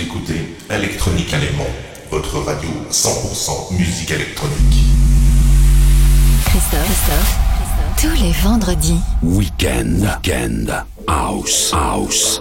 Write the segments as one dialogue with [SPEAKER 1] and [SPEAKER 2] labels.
[SPEAKER 1] Écoutez Electronique Allemand, votre radio 100% musique électronique.
[SPEAKER 2] Christophe, Christophe, Christophe. tous les vendredis.
[SPEAKER 3] Weekend, weekend, house, house.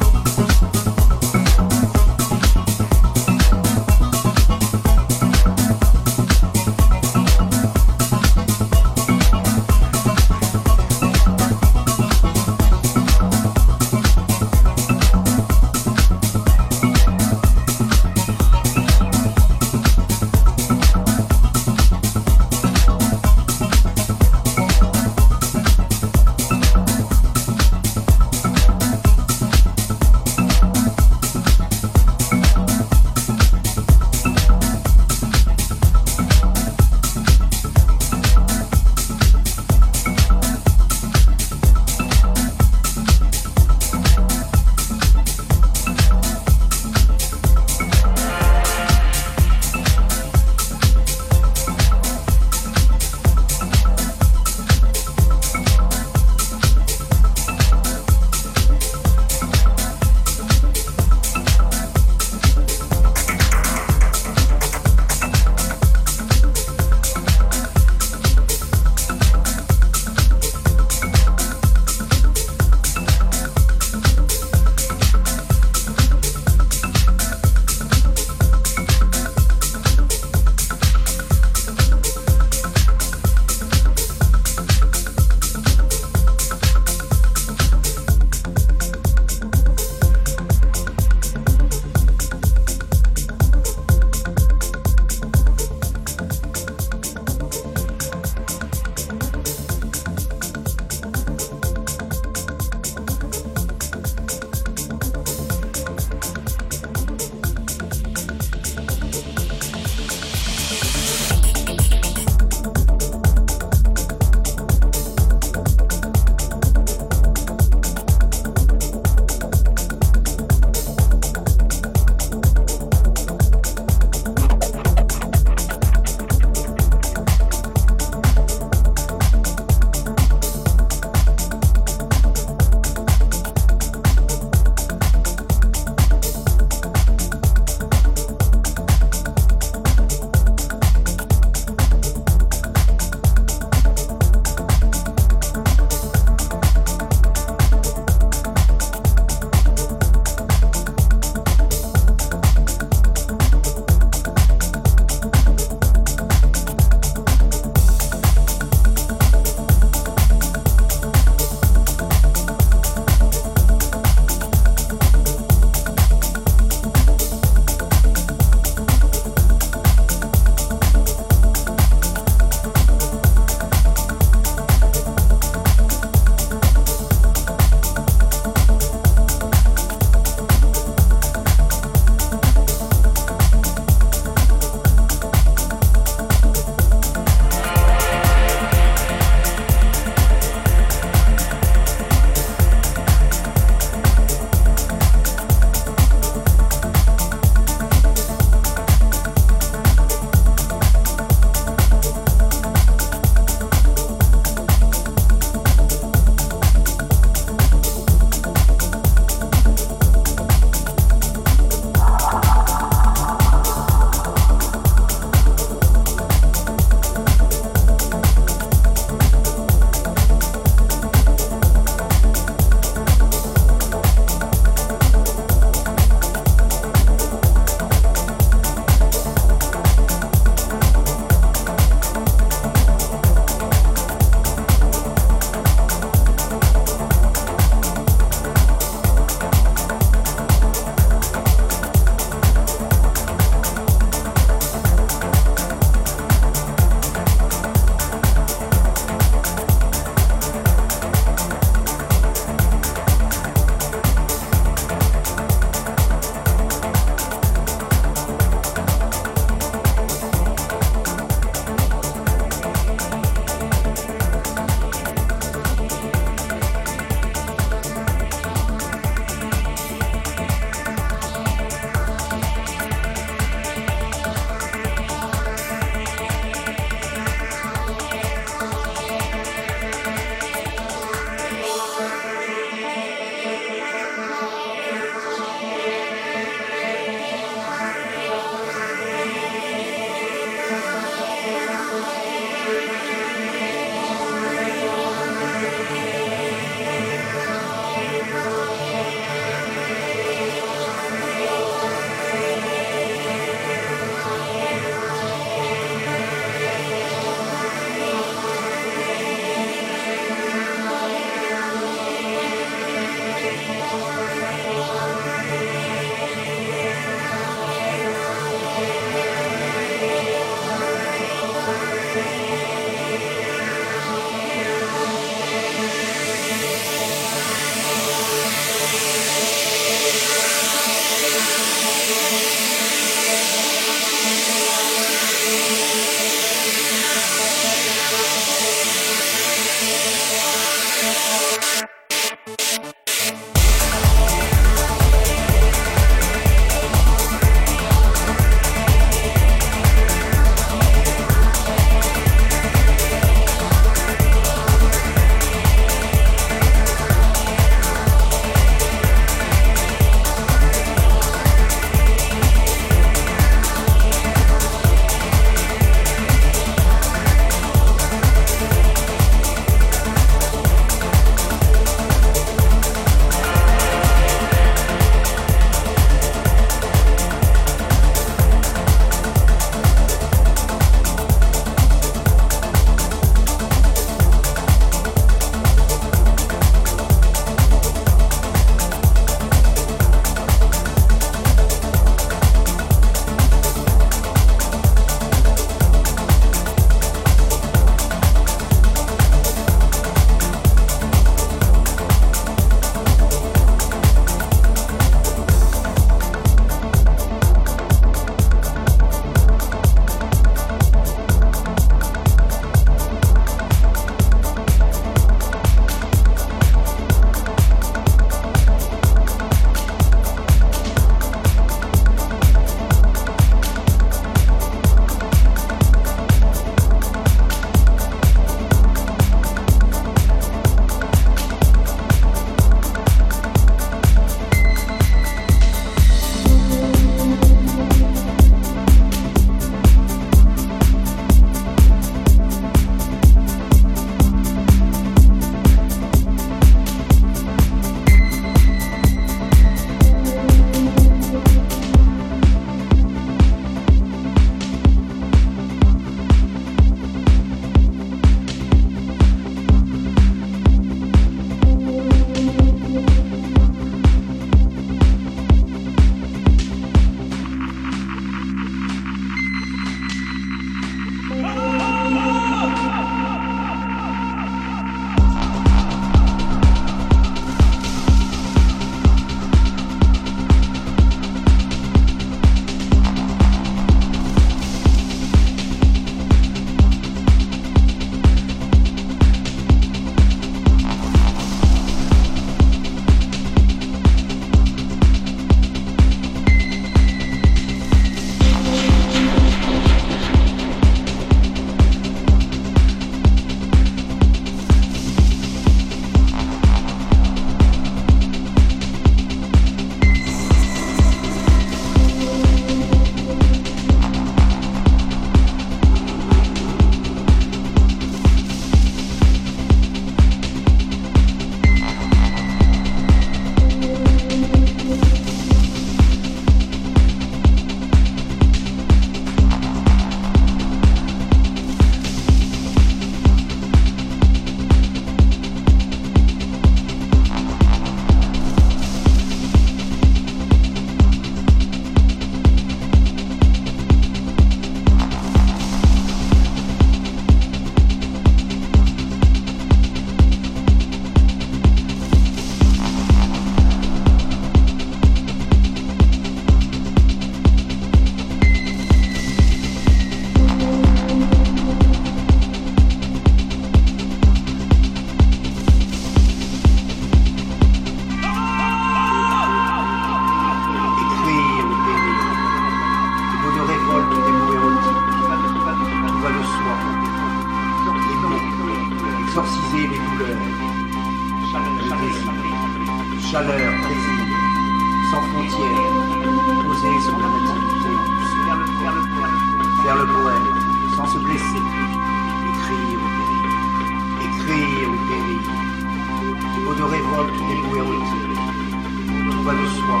[SPEAKER 4] va de soi.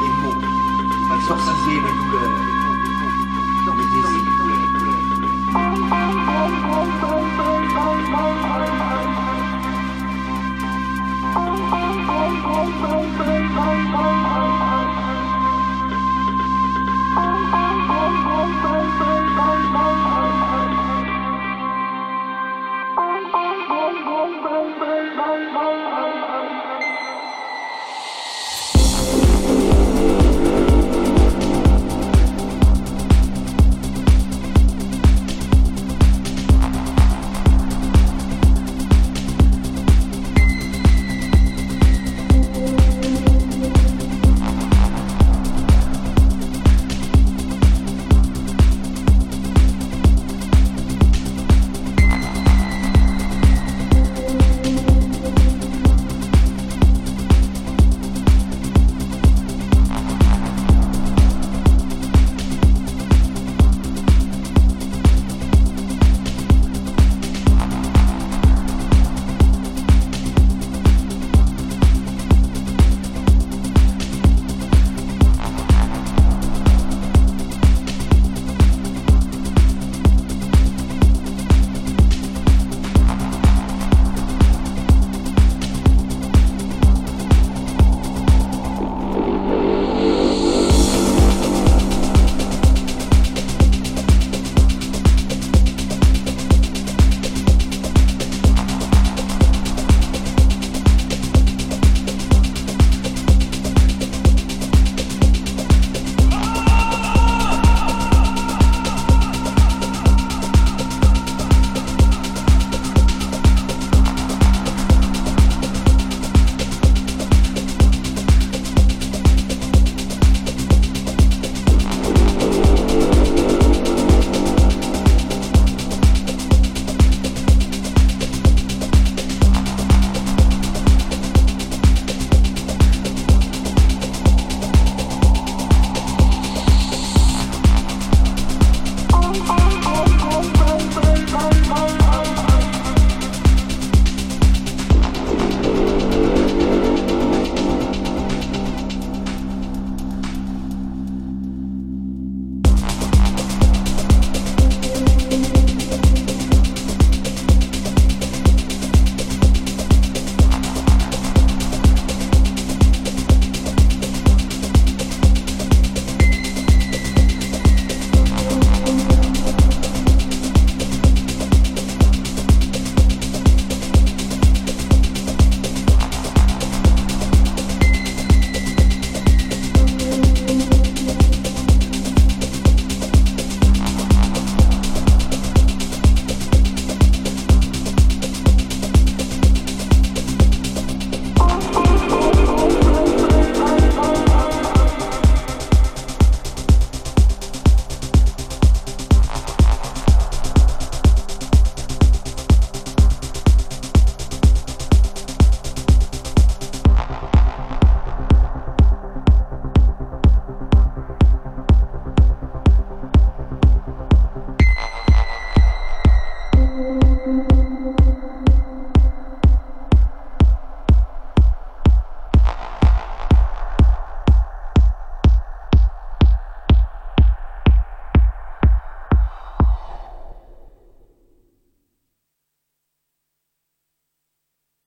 [SPEAKER 4] Les mots, exorciser les douleurs, les
[SPEAKER 5] désirs.